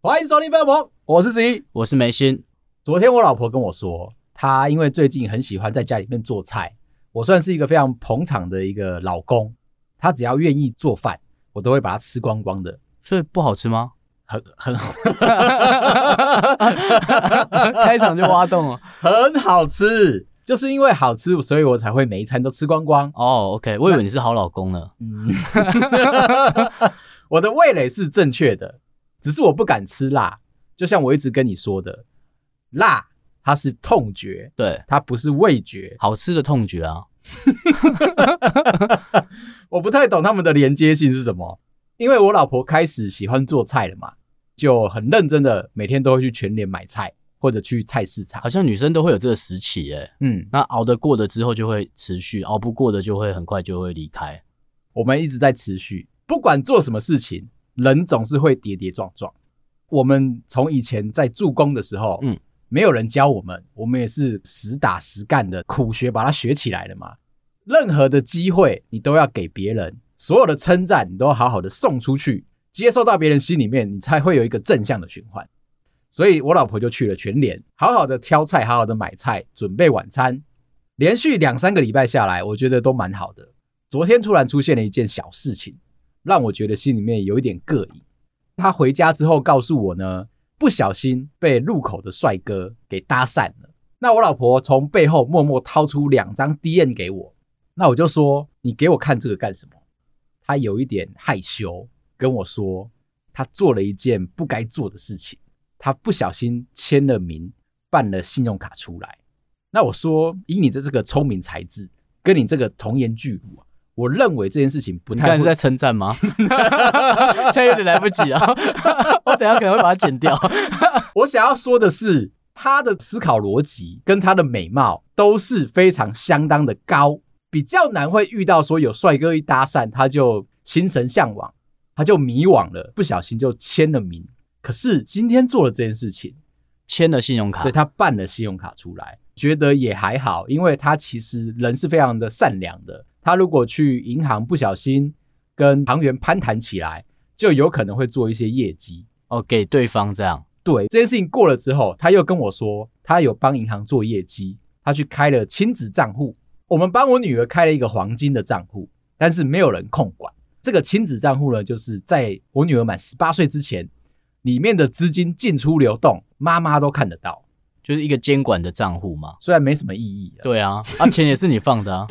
欢迎收听《飞博》，我是十一，我是梅心。昨天我老婆跟我说，她因为最近很喜欢在家里面做菜，我算是一个非常捧场的一个老公。她只要愿意做饭，我都会把它吃光光的。所以不好吃吗？很很好，开场就挖洞了，很好吃。就是因为好吃，所以我才会每一餐都吃光光。哦，OK，我以为你是好老公呢。嗯，我的味蕾是正确的。只是我不敢吃辣，就像我一直跟你说的，辣它是痛觉，对，它不是味觉，好吃的痛觉啊。我不太懂他们的连接性是什么，因为我老婆开始喜欢做菜了嘛，就很认真的每天都会去全联买菜或者去菜市场，好像女生都会有这个时期诶。嗯，那熬得过的之后就会持续，熬不过的就会很快就会离开。我们一直在持续，不管做什么事情。人总是会跌跌撞撞。我们从以前在助攻的时候，嗯，没有人教我们，我们也是实打实干的苦学，把它学起来的嘛。任何的机会，你都要给别人，所有的称赞，你都好好的送出去，接受到别人心里面，你才会有一个正向的循环。所以我老婆就去了全联，好好的挑菜，好好的买菜，准备晚餐。连续两三个礼拜下来，我觉得都蛮好的。昨天突然出现了一件小事情。让我觉得心里面有一点膈应。他回家之后告诉我呢，不小心被路口的帅哥给搭讪了。那我老婆从背后默默掏出两张 D N 给我，那我就说：“你给我看这个干什么？”他有一点害羞，跟我说他做了一件不该做的事情，他不小心签了名，办了信用卡出来。那我说：“以你的这个聪明才智，跟你这个童颜巨乳啊。”我认为这件事情不太……你是在称赞吗？现在有点来不及啊！我等下可能会把它剪掉。我想要说的是，他的思考逻辑跟他的美貌都是非常相当的高，比较难会遇到说有帅哥一搭讪他就心神向往，他就迷惘了，不小心就签了名。可是今天做了这件事情，签了信用卡，对，他办了信用卡出来，觉得也还好，因为他其实人是非常的善良的。他如果去银行不小心跟行员攀谈起来，就有可能会做一些业绩哦，给对方这样。对，这件事情过了之后，他又跟我说，他有帮银行做业绩，他去开了亲子账户。我们帮我女儿开了一个黄金的账户，但是没有人控管。这个亲子账户呢，就是在我女儿满十八岁之前，里面的资金进出流动，妈妈都看得到。就是一个监管的账户嘛，虽然没什么意义。对啊，啊，钱也是你放的啊，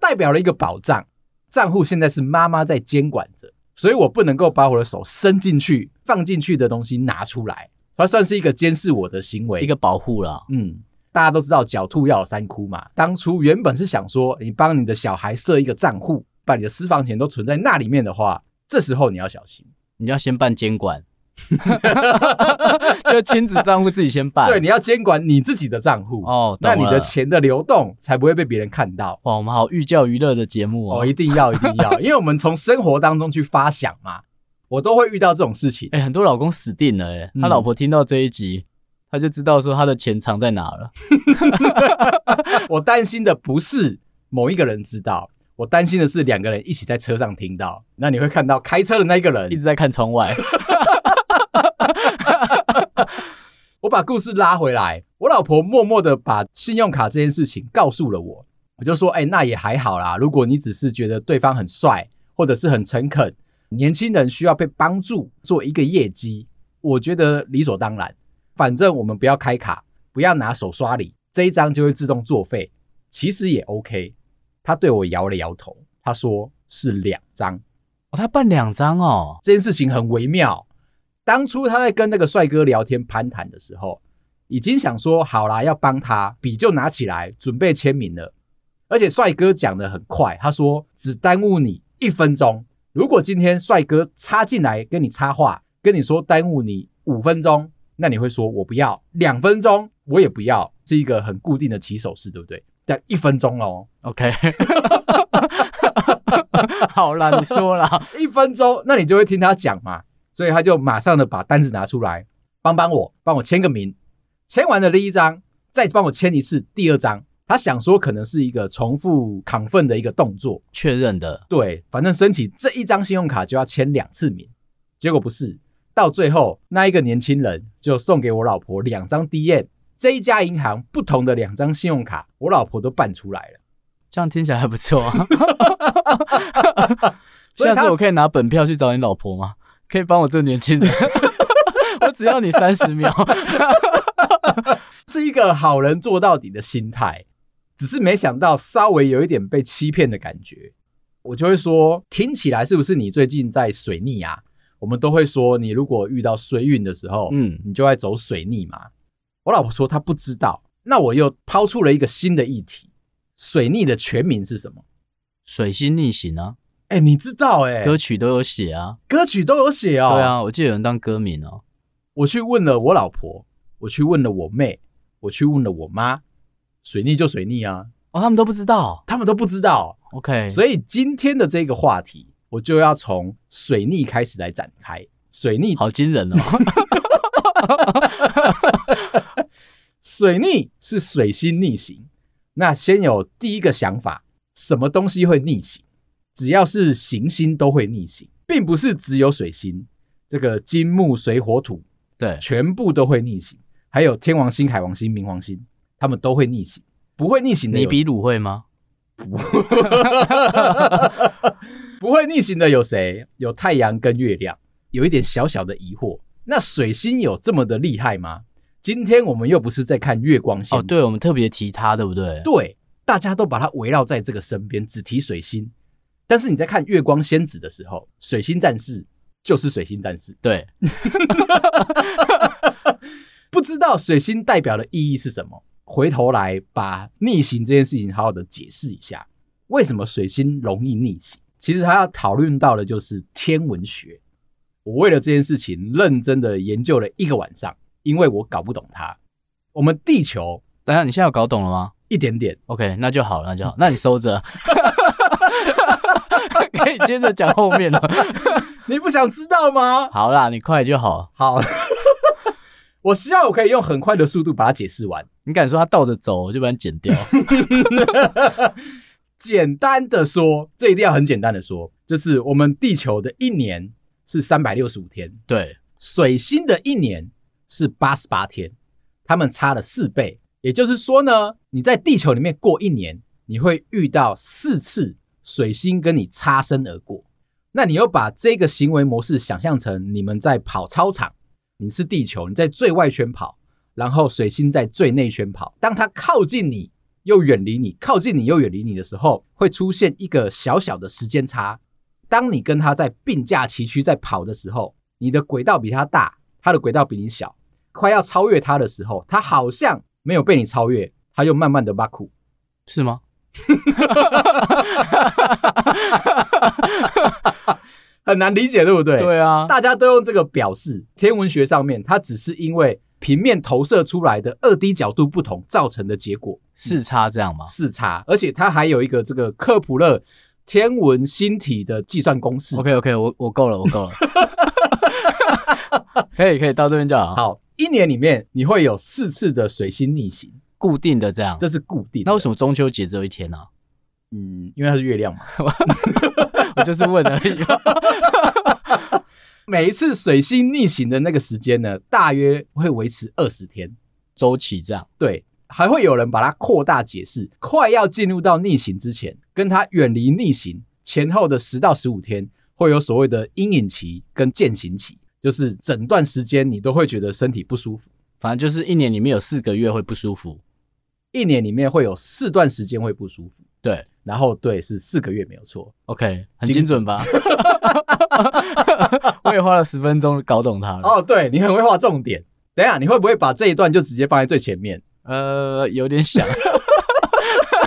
代表了一个保障。账户现在是妈妈在监管着，所以我不能够把我的手伸进去，放进去的东西拿出来，它算是一个监视我的行为，一个保护啦。嗯，大家都知道狡兔要有三窟嘛。当初原本是想说，你帮你的小孩设一个账户，把你的私房钱都存在那里面的话，这时候你要小心，你要先办监管。就亲子账户自己先办，对，你要监管你自己的账户哦，那你的钱的流动才不会被别人看到。哇，我们好寓教于乐的节目哦，哦，一定要，一定要，因为我们从生活当中去发想嘛，我都会遇到这种事情。哎、欸，很多老公死定了，哎，他老婆听到这一集，嗯、他就知道说他的钱藏在哪了。我担心的不是某一个人知道，我担心的是两个人一起在车上听到，那你会看到开车的那一个人一直在看窗外。我把故事拉回来，我老婆默默的把信用卡这件事情告诉了我，我就说，哎，那也还好啦。如果你只是觉得对方很帅，或者是很诚恳，年轻人需要被帮助做一个业绩，我觉得理所当然。反正我们不要开卡，不要拿手刷礼，这一张就会自动作废，其实也 OK。他对我摇了摇头，他说是两张。哦，他办两张哦，这件事情很微妙。当初他在跟那个帅哥聊天攀谈的时候，已经想说好啦，要帮他，笔就拿起来准备签名了。而且帅哥讲得很快，他说只耽误你一分钟。如果今天帅哥插进来跟你插话，跟你说耽误你五分钟，那你会说我不要两分钟，我也不要，是一个很固定的起手式，对不对？但一分钟哦，OK，好啦，你说啦，一分钟，那你就会听他讲嘛。所以他就马上的把单子拿出来，帮帮我，帮我签个名。签完了第一张，再帮我签一次第二张。他想说可能是一个重复 confirm 的一个动作，确认的。对，反正申请这一张信用卡就要签两次名。结果不是，到最后那一个年轻人就送给我老婆两张 D N，这一家银行不同的两张信用卡，我老婆都办出来了。这样听起来还不错啊。下次我可以拿本票去找你老婆吗？可以帮我这个年轻人，我只要你三十秒，是一个好人做到底的心态。只是没想到，稍微有一点被欺骗的感觉，我就会说，听起来是不是你最近在水逆啊？我们都会说，你如果遇到衰运的时候，嗯，你就会走水逆嘛。我老婆说她不知道，那我又抛出了一个新的议题：水逆的全名是什么？水星逆行啊！哎、欸，你知道哎、欸，歌曲都有写啊，歌曲都有写哦。对啊，我记得有人当歌名哦。我去问了我老婆，我去问了我妹，我去问了我妈。水逆就水逆啊！哦，他们都不知道，他们都不知道。OK，所以今天的这个话题，我就要从水逆开始来展开。水逆好惊人哦！水逆是水星逆行。那先有第一个想法，什么东西会逆行？只要是行星都会逆行，并不是只有水星。这个金木水火土，对，全部都会逆行。还有天王星、海王星、冥王星。他们都会逆行，不会逆行的。尼比鲁会吗？不，不会逆行的有谁？有太阳跟月亮。有一点小小的疑惑，那水星有这么的厉害吗？今天我们又不是在看月光仙。哦，对，我们特别提它，对不对？对，大家都把它围绕在这个身边，只提水星。但是你在看月光仙子的时候，水星战士就是水星战士。对，不知道水星代表的意义是什么？回头来把逆行这件事情好好的解释一下，为什么水星容易逆行？其实他要讨论到的就是天文学。我为了这件事情认真的研究了一个晚上，因为我搞不懂它。我们地球，等下你现在有搞懂了吗？一点点。OK，那就好，那就好。那你收着，可以接着讲后面了。你不想知道吗？好啦，你快就好。好。我希望我可以用很快的速度把它解释完。你敢说它倒着走，我就把它剪掉。简单的说，这一定要很简单的说，就是我们地球的一年是三百六十五天，对，水星的一年是八十八天，它们差了四倍。也就是说呢，你在地球里面过一年，你会遇到四次水星跟你擦身而过。那你又把这个行为模式想象成你们在跑操场。你是地球，你在最外圈跑，然后水星在最内圈跑。当它靠近你又远离你，靠近你又远离你的时候，会出现一个小小的时间差。当你跟它在并驾齐驱在跑的时候，你的轨道比它大，它的轨道比你小，快要超越它的时候，它好像没有被你超越，它又慢慢的挖苦，是吗？很难理解，对不对？对啊，大家都用这个表示。天文学上面，它只是因为平面投射出来的二 D 角度不同造成的结果，视差这样吗？视差，而且它还有一个这个克普勒天文星体的计算公式。OK OK，我我够了，我够了，可以可以到这边就好。好，一年里面你会有四次的水星逆行，固定的这样，这是固定的。那为什么中秋节只有一天呢？啊？嗯，因为它是月亮嘛。我就是问而已。每一次水星逆行的那个时间呢，大约会维持二十天周期，这样。对，还会有人把它扩大解释，快要进入到逆行之前，跟它远离逆行前后的十到十五天，会有所谓的阴影期跟渐行期，就是整段时间你都会觉得身体不舒服。反正就是一年里面有四个月会不舒服，一年里面会有四段时间会不舒服。对。然后对，是四个月没有错，OK，很精准吧？我也花了十分钟搞懂它了。哦，对，你很会画重点。等一下，你会不会把这一段就直接放在最前面？呃，有点想。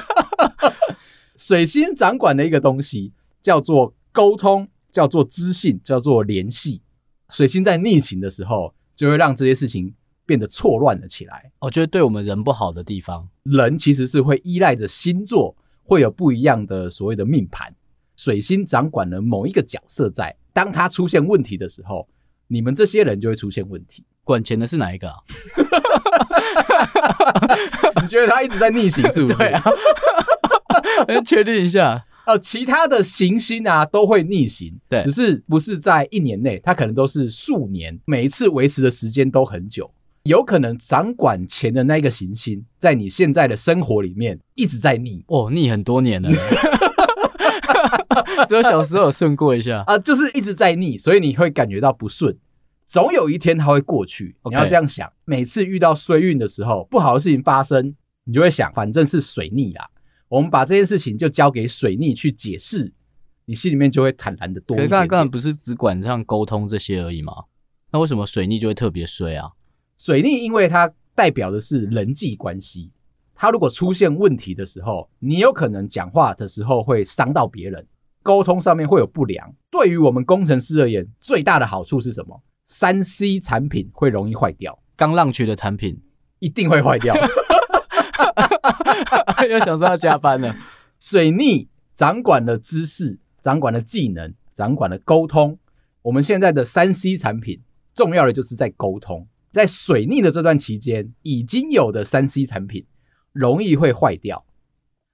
水星掌管的一个东西叫做沟通，叫做知性，叫做联系。水星在逆行的时候，就会让这些事情变得错乱了起来。我觉得对我们人不好的地方，人其实是会依赖着星座。会有不一样的所谓的命盘，水星掌管了某一个角色在，当他出现问题的时候，你们这些人就会出现问题。管钱的是哪一个啊？你觉得他一直在逆行是不是？对啊，确定一下。哦，其他的行星啊都会逆行，对，只是不是在一年内，它可能都是数年，每一次维持的时间都很久。有可能掌管钱的那个行星，在你现在的生活里面一直在逆哦，逆很多年了，只有小时候有顺过一下 啊，就是一直在逆，所以你会感觉到不顺。总有一天它会过去，你要这样想。每次遇到衰运的时候，不好的事情发生，你就会想，反正是水逆啦。我们把这件事情就交给水逆去解释，你心里面就会坦然的多。可是刚才刚才不是只管上沟通这些而已吗？那为什么水逆就会特别衰啊？水逆因为它代表的是人际关系，它如果出现问题的时候，你有可能讲话的时候会伤到别人，沟通上面会有不良。对于我们工程师而言，最大的好处是什么三 C 产品会容易坏掉，刚浪取的产品一定会坏掉。又想说要加班了。水逆掌管了知识，掌管了技能，掌管了沟通。我们现在的三 C 产品，重要的就是在沟通。在水逆的这段期间，已经有的三 C 产品容易会坏掉。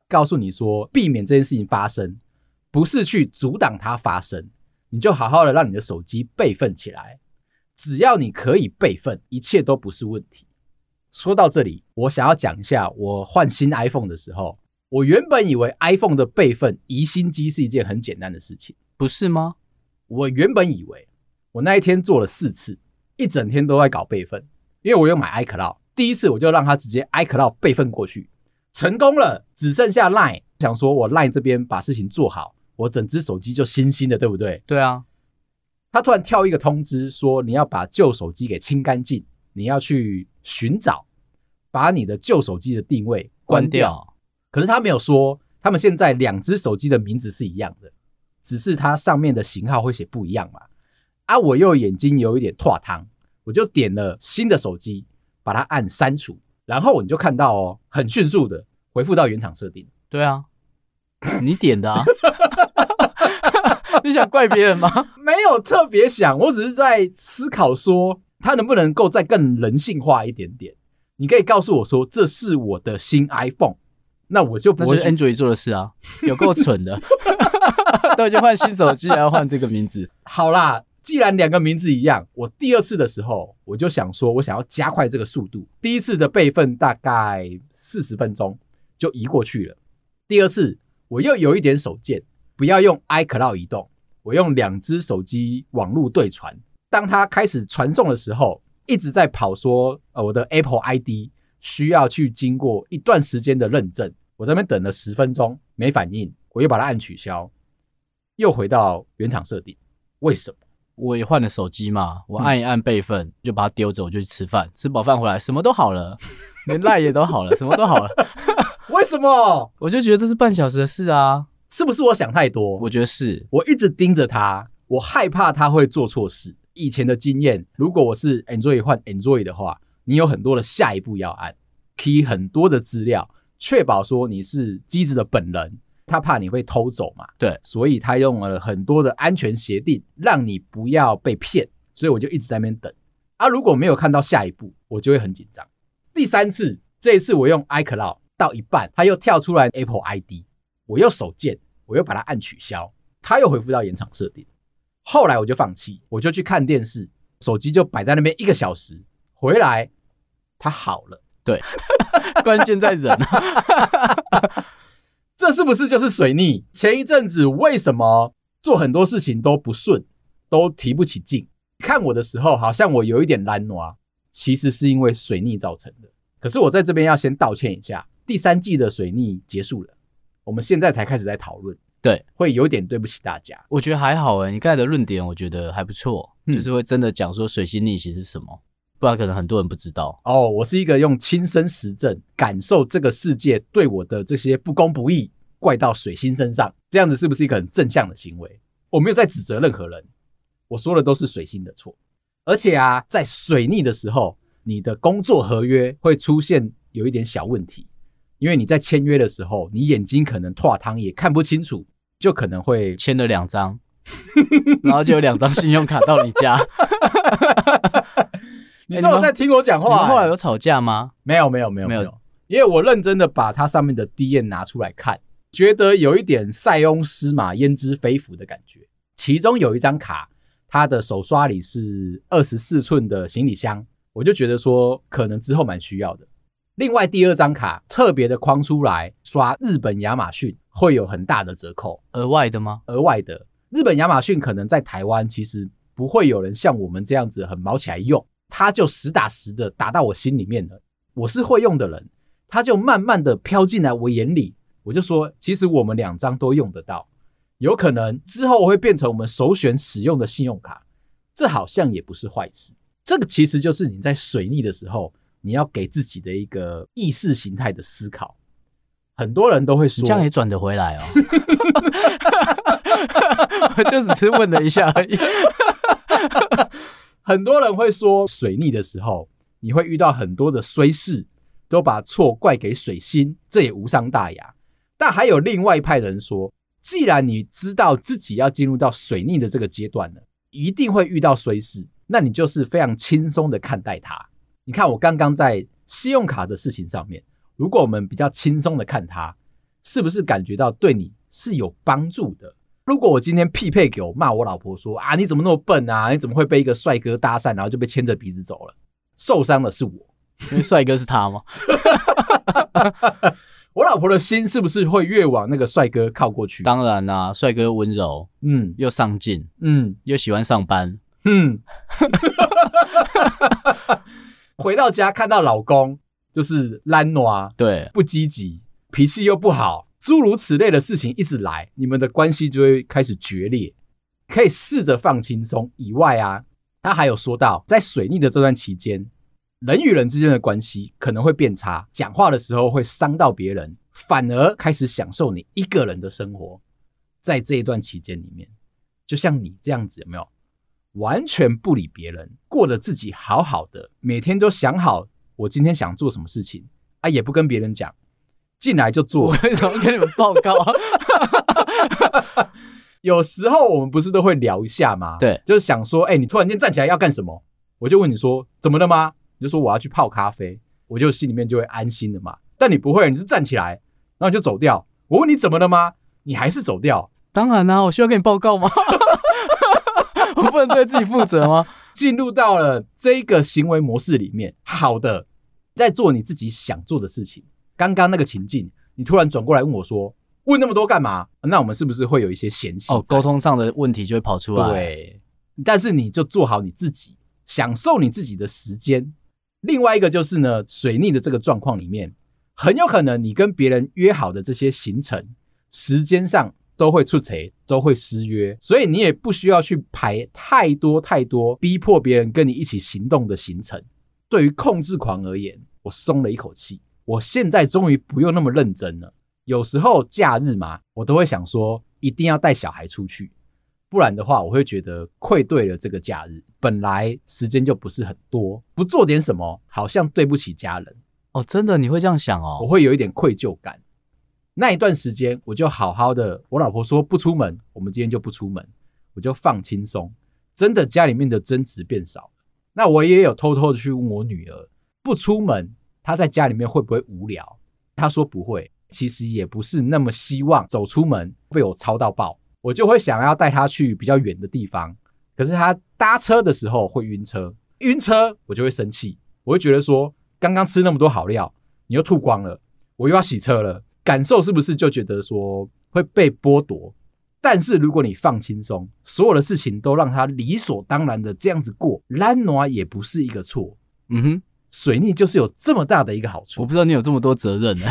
告诉你说，避免这件事情发生，不是去阻挡它发生，你就好好的让你的手机备份起来。只要你可以备份，一切都不是问题。说到这里，我想要讲一下，我换新 iPhone 的时候，我原本以为 iPhone 的备份移新机是一件很简单的事情，不是吗？我原本以为，我那一天做了四次，一整天都在搞备份，因为我有买 iCloud，第一次我就让他直接 iCloud 备份过去，成功了，只剩下 Line，想说我 Line 这边把事情做好，我整只手机就新新的，对不对？对啊，他突然跳一个通知说，你要把旧手机给清干净。你要去寻找，把你的旧手机的定位关掉。关掉。可是他没有说，他们现在两只手机的名字是一样的，只是它上面的型号会写不一样嘛。啊，我又眼睛有一点脱汤，我就点了新的手机，把它按删除，然后你就看到哦，很迅速的回复到原厂设定。对啊，你点的啊？你想怪别人吗？没有特别想，我只是在思考说。它能不能够再更人性化一点点？你可以告诉我说，这是我的新 iPhone，那我就不会。是 Android 做的事啊，有够蠢的，都已经换新手机还要换这个名字。好啦，既然两个名字一样，我第二次的时候我就想说，我想要加快这个速度。第一次的备份大概四十分钟就移过去了，第二次我又有一点手贱，不要用 iCloud 移动，我用两只手机网络对传。当他开始传送的时候，一直在跑说，呃，我的 Apple ID 需要去经过一段时间的认证。我在那边等了十分钟没反应，我又把它按取消，又回到原厂设定。为什么？我也换了手机嘛，我按一按备份，嗯、就把它丢着，我就去吃饭。吃饱饭回来，什么都好了，连赖也都好了，什么都好了。为什么？我就觉得这是半小时的事啊，是不是我想太多？我觉得是，我一直盯着他，我害怕他会做错事。以前的经验，如果我是 Android 换 Android 的话，你有很多的下一步要按，key 很多的资料，确保说你是机子的本人，他怕你会偷走嘛？对，所以他用了很多的安全协定，让你不要被骗。所以我就一直在那边等。啊，如果没有看到下一步，我就会很紧张。第三次，这一次我用 iCloud 到一半，他又跳出来 Apple ID，我又手贱，我又把它按取消，他又恢复到原厂设定。后来我就放弃，我就去看电视，手机就摆在那边一个小时，回来它好了。对，关键在人啊，这是不是就是水逆？前一阵子为什么做很多事情都不顺，都提不起劲？看我的时候，好像我有一点懒惰，其实是因为水逆造成的。可是我在这边要先道歉一下，第三季的水逆结束了，我们现在才开始在讨论。对，会有点对不起大家。我觉得还好诶，你刚才的论点我觉得还不错，嗯，就是会真的讲说水星逆行是什么，不然可能很多人不知道。哦，我是一个用亲身实证感受这个世界对我的这些不公不义，怪到水星身上，这样子是不是一个很正向的行为？我没有在指责任何人，我说的都是水星的错。而且啊，在水逆的时候，你的工作合约会出现有一点小问题。因为你在签约的时候，你眼睛可能拓汤也看不清楚，就可能会签了两张，然后就有两张信用卡到你家。你都有在听我讲话、欸。后来有吵架吗？没有，没有，没有，没有。因为我认真的把它上面的 D N 拿出来看，觉得有一点塞翁失马焉知非福的感觉。其中有一张卡，它的手刷里是二十四寸的行李箱，我就觉得说可能之后蛮需要的。另外第二张卡特别的框出来，刷日本亚马逊会有很大的折扣，额外的吗？额外的。日本亚马逊可能在台湾其实不会有人像我们这样子很毛起来用，他就实打实的打到我心里面了。我是会用的人，他就慢慢的飘进来我眼里，我就说，其实我们两张都用得到，有可能之后会变成我们首选使用的信用卡，这好像也不是坏事。这个其实就是你在水逆的时候，你要给自己的一个意识形态的思考。很多人都会说，这样也转得回来哦。我就只是问了一下而已。很多人会说，水逆的时候你会遇到很多的衰事，都把错怪给水星，这也无伤大雅。但还有另外一派人说，既然你知道自己要进入到水逆的这个阶段了，一定会遇到衰事，那你就是非常轻松的看待它。你看我刚刚在信用卡的事情上面。如果我们比较轻松的看它，是不是感觉到对你是有帮助的？如果我今天匹配给我骂我老婆说啊，你怎么那么笨啊？你怎么会被一个帅哥搭讪，然后就被牵着鼻子走了？受伤的是我，因为帅哥是他吗？我老婆的心是不是会越往那个帅哥靠过去？当然啦、啊，帅哥温柔，嗯，又上进，嗯，又喜欢上班，嗯。回到家看到老公。就是懒惰，对，不积极，脾气又不好，诸如此类的事情一直来，你们的关系就会开始决裂。可以试着放轻松。以外啊，他还有说到，在水逆的这段期间，人与人之间的关系可能会变差，讲话的时候会伤到别人，反而开始享受你一个人的生活。在这一段期间里面，就像你这样子，有没有完全不理别人，过得自己好好的，每天都想好。我今天想做什么事情啊，也不跟别人讲，进来就做。我为什么跟你们报告？有时候我们不是都会聊一下吗？对，就是想说，哎、欸，你突然间站起来要干什么？我就问你说，怎么了吗？你就说我要去泡咖啡，我就心里面就会安心了嘛。但你不会，你是站起来，然后你就走掉。我问你怎么了吗？你还是走掉。当然啦、啊，我需要跟你报告吗？我不能对自己负责吗？进入到了这个行为模式里面，好的。在做你自己想做的事情。刚刚那个情境，你突然转过来问我说：“问那么多干嘛？”那我们是不是会有一些嫌隙？哦，沟通上的问题就会跑出来。对，但是你就做好你自己，享受你自己的时间。另外一个就是呢，水逆的这个状况里面，很有可能你跟别人约好的这些行程，时间上都会出错，都会失约，所以你也不需要去排太多太多逼迫别人跟你一起行动的行程。对于控制狂而言，我松了一口气，我现在终于不用那么认真了。有时候假日嘛，我都会想说，一定要带小孩出去，不然的话，我会觉得愧对了这个假日。本来时间就不是很多，不做点什么，好像对不起家人。哦，真的，你会这样想哦？我会有一点愧疚感。那一段时间，我就好好的。我老婆说不出门，我们今天就不出门，我就放轻松。真的，家里面的争执变少。那我也有偷偷的去问我女儿。不出门，他在家里面会不会无聊？他说不会，其实也不是那么希望走出门被我操到爆。我就会想要带他去比较远的地方，可是他搭车的时候会晕车，晕车我就会生气，我会觉得说，刚刚吃那么多好料，你又吐光了，我又要洗车了，感受是不是就觉得说会被剥夺？但是如果你放轻松，所有的事情都让他理所当然的这样子过，懒惰也不是一个错。嗯哼。水逆就是有这么大的一个好处，我不知道你有这么多责任呢。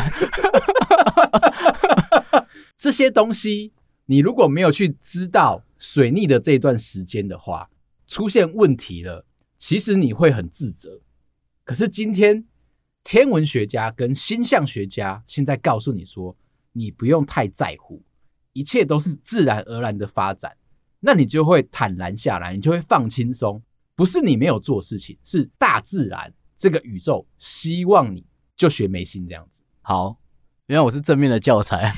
这些东西，你如果没有去知道水逆的这段时间的话，出现问题了，其实你会很自责。可是今天天文学家跟星象学家现在告诉你说，你不用太在乎，一切都是自然而然的发展，那你就会坦然下来，你就会放轻松。不是你没有做事情，是大自然。这个宇宙希望你就学眉心这样子。好，因为我是正面的教材。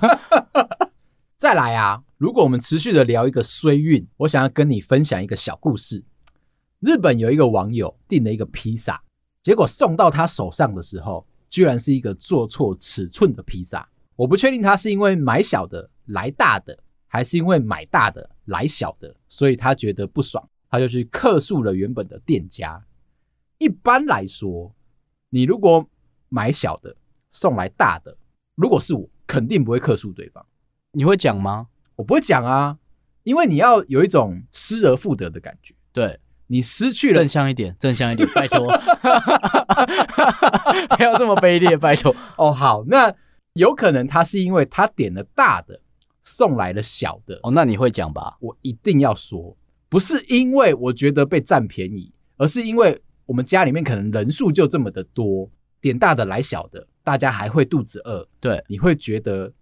再来啊，如果我们持续的聊一个衰运，我想要跟你分享一个小故事。日本有一个网友订了一个披萨，结果送到他手上的时候，居然是一个做错尺寸的披萨。我不确定他是因为买小的来大的，还是因为买大的来小的，所以他觉得不爽，他就去客诉了原本的店家。一般来说，你如果买小的送来大的，如果是我，肯定不会客诉对方。你会讲吗？我不会讲啊，因为你要有一种失而复得的感觉。对。你失去了正向一点，正向一点，拜托，不要这么卑劣，拜托。哦，好，那有可能他是因为他点了大的，送来了小的。哦，那你会讲吧？我一定要说，不是因为我觉得被占便宜，而是因为我们家里面可能人数就这么的多，点大的来小的，大家还会肚子饿。对，你会觉得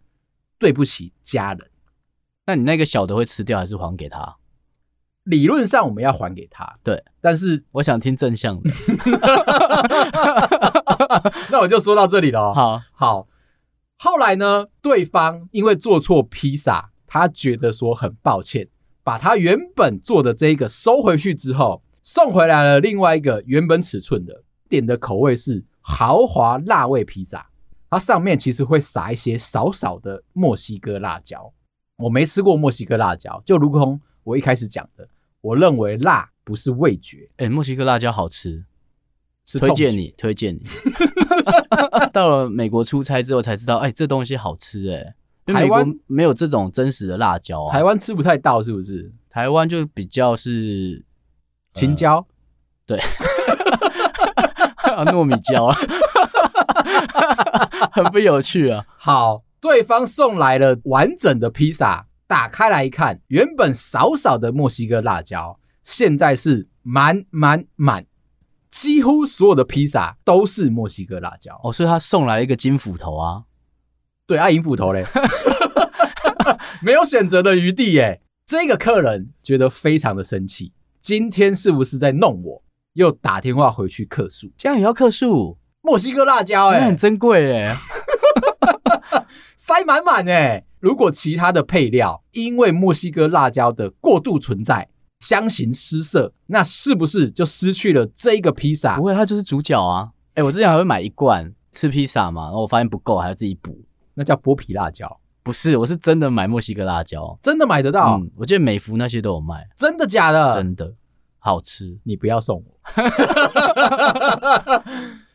对不起家人。那你那个小的会吃掉，还是还给他？理论上我们要还给他，对，但是我想听正向的 那我就说到这里了。好好，后来呢，对方因为做错披萨，他觉得说很抱歉，把他原本做的这一个收回去之后，送回来了另外一个原本尺寸的，点的口味是豪华辣味披萨，它上面其实会撒一些少少的墨西哥辣椒。我没吃过墨西哥辣椒，就如同我一开始讲的。我认为辣不是味觉，哎、欸，墨西哥辣椒好吃，是推荐你，推荐你。到了美国出差之后才知道，哎、欸，这东西好吃、欸，哎，台湾没有这种真实的辣椒啊，台湾吃不太到，是不是？台湾就比较是青椒，呃、对，糯米椒啊，很不有趣啊。好，对方送来了完整的披萨。打开来一看，原本少少的墨西哥辣椒，现在是满满满，几乎所有的披萨都是墨西哥辣椒。哦，所以他送来了一个金斧头啊？对啊，银斧头嘞，没有选择的余地耶。这个客人觉得非常的生气，今天是不是在弄我？又打电话回去客诉，这样也要客诉？墨西哥辣椒哎，很珍贵哎，塞满满哎。如果其他的配料因为墨西哥辣椒的过度存在相形失色，那是不是就失去了这一个披萨？不会，它就是主角啊！哎、欸，我之前还会买一罐吃披萨嘛，然后我发现不够，还要自己补。那叫剥皮辣椒？不是，我是真的买墨西哥辣椒，真的买得到。嗯，我记得美孚那些都有卖。真的假的？真的，好吃。你不要送我。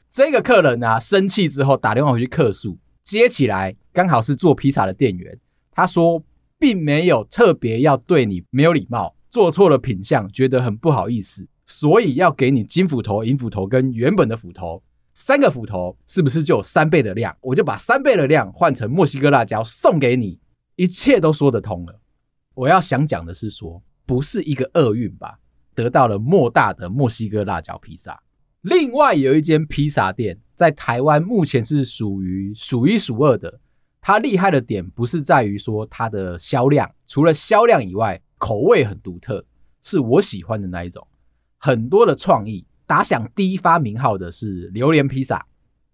这个客人啊，生气之后打电话回去客诉。接起来，刚好是做披萨的店员。他说，并没有特别要对你没有礼貌，做错了品相，觉得很不好意思，所以要给你金斧头、银斧头跟原本的斧头三个斧头，是不是就有三倍的量？我就把三倍的量换成墨西哥辣椒送给你，一切都说得通了。我要想讲的是说，不是一个厄运吧？得到了莫大的墨西哥辣椒披萨。另外有一间披萨店在台湾目前是属于数一数二的，它厉害的点不是在于说它的销量，除了销量以外，口味很独特，是我喜欢的那一种，很多的创意。打响第一发名号的是榴莲披萨。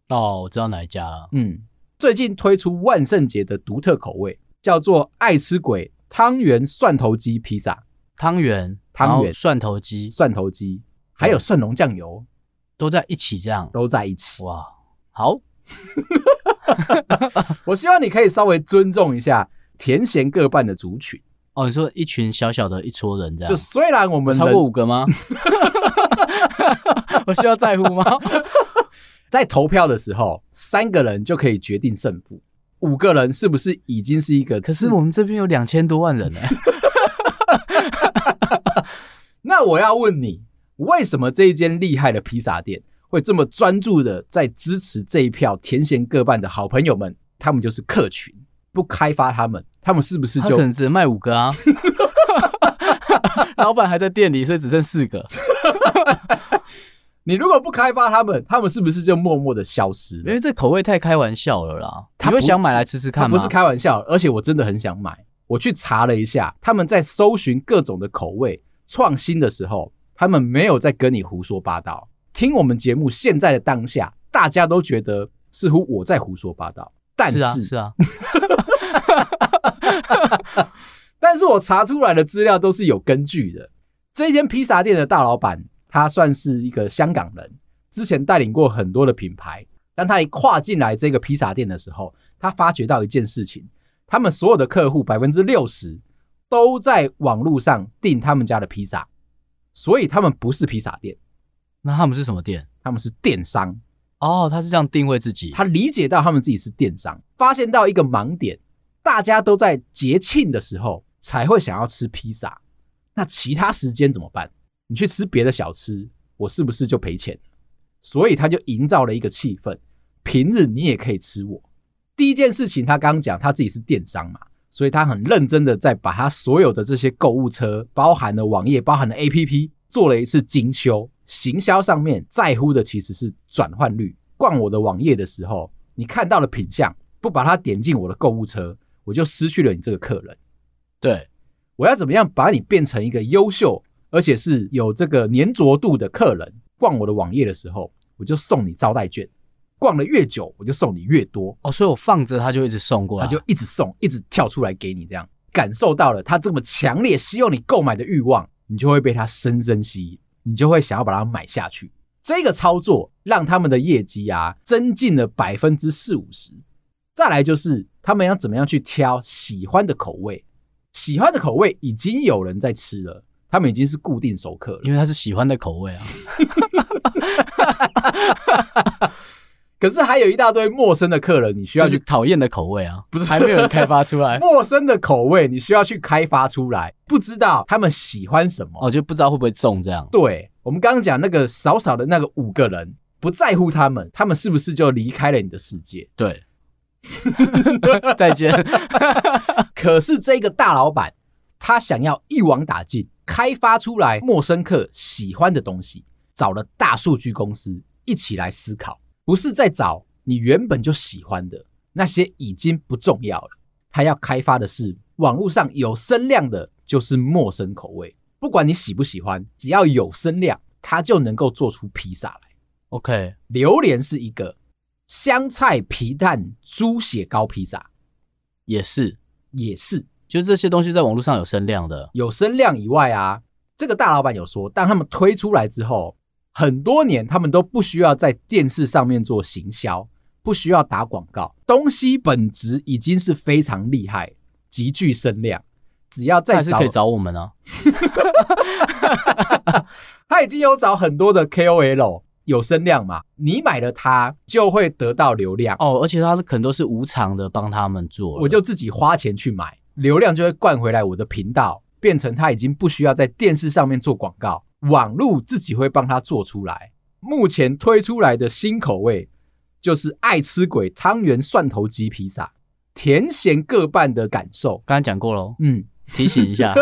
哦，我知道哪一家了。嗯，最近推出万圣节的独特口味，叫做爱吃鬼汤圆蒜头鸡披萨。汤圆，汤圆，蒜头鸡，蒜头鸡，还有蒜蓉酱油。都在一起，这样都在一起哇！好，我希望你可以稍微尊重一下甜咸各半的族群哦。你说一群小小的一撮人这样，就虽然我们超过五个吗？我需要在乎吗？在投票的时候，三个人就可以决定胜负，五个人是不是已经是一个？可是我们这边有两千多万人呢。那我要问你。为什么这一间厉害的披萨店会这么专注的在支持这一票甜咸各半的好朋友们？他们就是客群，不开发他们，他们是不是就可能只能卖五个啊？老板还在店里，所以只剩四个。你如果不开发他们，他们是不是就默默的消失了？因为这口味太开玩笑了啦。他会想买来吃吃看吗？不是开玩笑，而且我真的很想买。我去查了一下，他们在搜寻各种的口味创新的时候。他们没有在跟你胡说八道。听我们节目现在的当下，大家都觉得似乎我在胡说八道。但是，是啊，是啊 但是我查出来的资料都是有根据的。这间披萨店的大老板他算是一个香港人，之前带领过很多的品牌。当他一跨进来这个披萨店的时候，他发觉到一件事情：他们所有的客户百分之六十都在网络上订他们家的披萨，所以他们不是披萨店。那他们是什么店？他们是电商。哦，他是这样定位自己。他理解到他们自己是电商，发现到一个盲点：大家都在节庆的时候才会想要吃披萨，那其他时间怎么办？你去吃别的小吃，我是不是就赔钱？所以他就营造了一个气氛，平日你也可以吃我。第一件事情，他刚讲他自己是电商嘛，所以他很认真的在把他所有的这些购物车，包含了网页，包含了 APP，做了一次精修。行销上面在乎的其实是转换率。逛我的网页的时候，你看到了品相，不把它点进我的购物车，我就失去了你这个客人。对，我要怎么样把你变成一个优秀而且是有这个粘着度的客人？逛我的网页的时候，我就送你招待券。逛的越久，我就送你越多。哦，所以我放着他就一直送过来，他就一直送，一直跳出来给你，这样感受到了他这么强烈希望你购买的欲望，你就会被他深深吸引。你就会想要把它买下去。这个操作让他们的业绩啊增进了百分之四五十。再来就是他们要怎么样去挑喜欢的口味，喜欢的口味已经有人在吃了，他们已经是固定熟客了，因为他是喜欢的口味啊。可是还有一大堆陌生的客人，你需要去讨厌的口味啊，不是还没有人开发出来。陌生的口味，你需要去开发出来，不知道他们喜欢什么，哦，就不知道会不会中这样。对，我们刚刚讲那个少少的那个五个人，不在乎他们，他们是不是就离开了你的世界？对，再见。可是这个大老板，他想要一网打尽，开发出来陌生客喜欢的东西，找了大数据公司一起来思考。不是在找你原本就喜欢的那些，已经不重要了。他要开发的是网络上有声量的，就是陌生口味。不管你喜不喜欢，只要有声量，他就能够做出披萨来。OK，榴莲是一个香菜皮蛋猪血糕披萨，也是也是，就这些东西在网络上有声量的，有声量以外啊，这个大老板有说，当他们推出来之后。很多年，他们都不需要在电视上面做行销，不需要打广告，东西本质已经是非常厉害，极具声量。只要再找，可以找我们啊。他已经有找很多的 KOL 有声量嘛，你买了它就会得到流量哦，而且它可能都是无偿的帮他们做，我就自己花钱去买，流量就会灌回来我的频道，变成它已经不需要在电视上面做广告。网路自己会帮他做出来。目前推出来的新口味就是爱吃鬼汤圆蒜头鸡披萨，甜咸各半的感受。刚才讲过喽，嗯，提醒一下，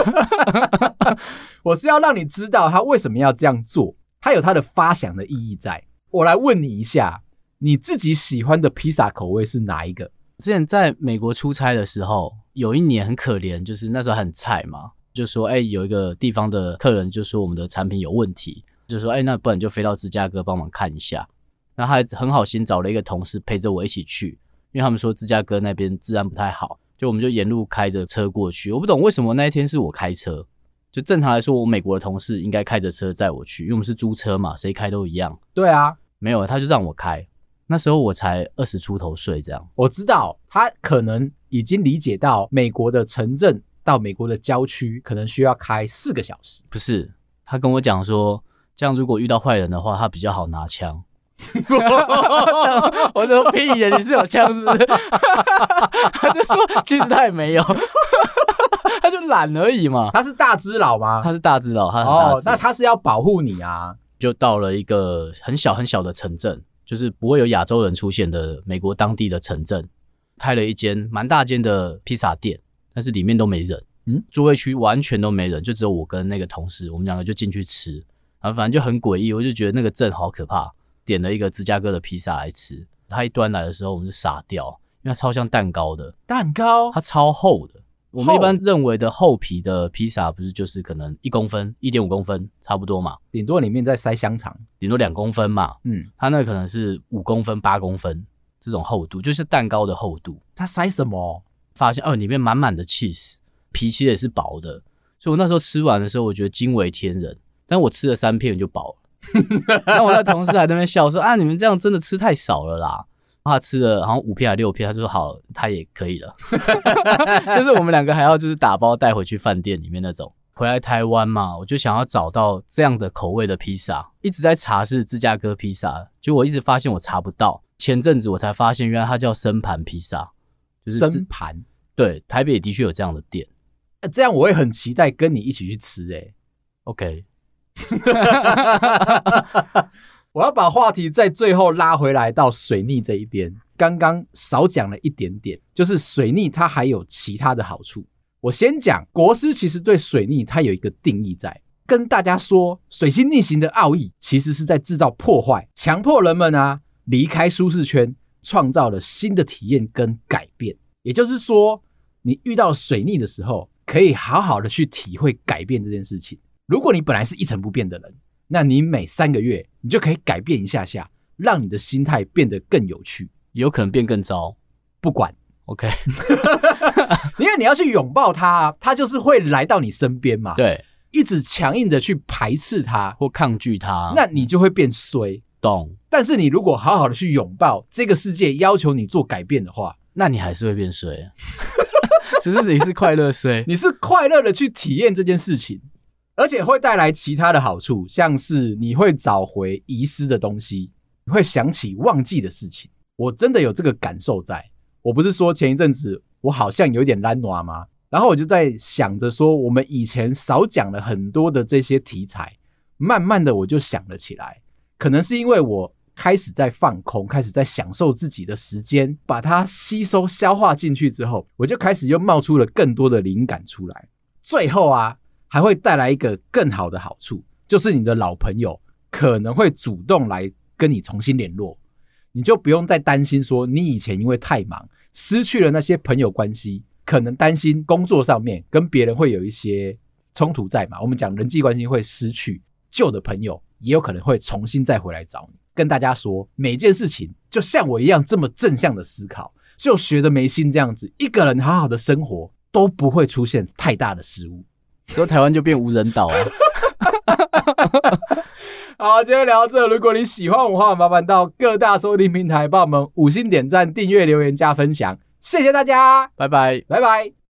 我是要让你知道他为什么要这样做，它有它的发想的意义在。我来问你一下，你自己喜欢的披萨口味是哪一个？之前在美国出差的时候，有一年很可怜，就是那时候很菜嘛。就说哎、有一个地方的客人就说我们的产品有问题，就说哎、那不然就飞到芝加哥帮忙看一下。那他还很好心找了一个同事陪着我一起去，因为他们说芝加哥那边治安不太好，就我们就沿路开着车过去。我不懂为什么那一天是我开车，就正常来说，我美国的同事应该开着车载我去，因为我们是租车嘛，谁开都一样。对啊，没有，他就让我开。那时候我才二十出头岁，这样。我知道他可能已经理解到美国的城镇。到美国的郊区可能需要开四个小时。不是，他跟我讲说，这样如果遇到坏人的话，他比较好拿枪。我说屁呀，你是有枪是不是？他就说其实他也没有，他就懒而已嘛。他是大只佬吗？他是大只佬，他哦，那他是要保护你啊。就到了一个很小很小的城镇，就是不会有亚洲人出现的美国当地的城镇，开了一间蛮大间的披萨店。但是里面都没人，嗯，座位区完全都没人，就只有我跟那个同事，我们两个就进去吃，然后反正就很诡异，我就觉得那个镇好可怕。点了一个芝加哥的披萨来吃，它一端来的时候，我们就傻掉，因为它超像蛋糕的蛋糕，它超厚的。我们一般认为的厚皮的披萨，不是就是可能一公分、一点五公分差不多嘛？顶多里面再塞香肠，顶多两公分嘛。嗯，它那可能是五公分、八公分这种厚度，就是蛋糕的厚度。它塞什么？发现哦，里面满满的 cheese，，皮其实也是薄的，所以我那时候吃完的时候，我觉得惊为天人。但我吃了三片就饱了。那我的同事还在那边笑说：“啊，你们这样真的吃太少了啦。”他吃了好像五片还六片，他说：“好，他也可以了。”就是我们两个还要就是打包带回去饭店里面那种。回来台湾嘛，我就想要找到这样的口味的披萨，一直在查是芝加哥披萨，就我一直发现我查不到。前阵子我才发现，原来它叫生盘披萨，就是生盘。对，台北的确有这样的店。那这样我会很期待跟你一起去吃诶、欸。OK。哈哈哈我要把话题在最后拉回来到水逆这一边。刚刚少讲了一点点，就是水逆它还有其他的好处。我先讲国师其实对水逆它有一个定义在，跟大家说，水星逆行的奥义其实是在制造破坏，强迫人们啊离开舒适圈，创造了新的体验跟改变。也就是说，你遇到水逆的时候，可以好好的去体会改变这件事情。如果你本来是一成不变的人，那你每三个月你就可以改变一下下，让你的心态变得更有趣，有可能变更糟。不管，OK，因为你要去拥抱它，它就是会来到你身边嘛。对，一直强硬的去排斥它或抗拒它，那你就会变衰。懂？但是你如果好好的去拥抱这个世界，要求你做改变的话，那你还是会变衰。只是你是快乐衰，你是快乐的去体验这件事情。而且会带来其他的好处，像是你会找回遗失的东西，你会想起忘记的事情。我真的有这个感受在。我不是说前一阵子我好像有点懒惰吗？然后我就在想着说，我们以前少讲了很多的这些题材，慢慢的我就想了起来。可能是因为我开始在放空，开始在享受自己的时间，把它吸收消化进去之后，我就开始又冒出了更多的灵感出来。最后啊。还会带来一个更好的好处，就是你的老朋友可能会主动来跟你重新联络，你就不用再担心说你以前因为太忙失去了那些朋友关系，可能担心工作上面跟别人会有一些冲突在嘛。我们讲人际关系会失去，旧的朋友也有可能会重新再回来找你。跟大家说，每件事情就像我一样这么正向的思考，就学着没心这样子，一个人好好的生活都不会出现太大的失误。说台湾就变无人岛了。好，今天聊到这。如果你喜欢我的话，麻烦到各大收听平台帮我们五星点赞、订阅、留言、加分享，谢谢大家，拜拜，拜拜。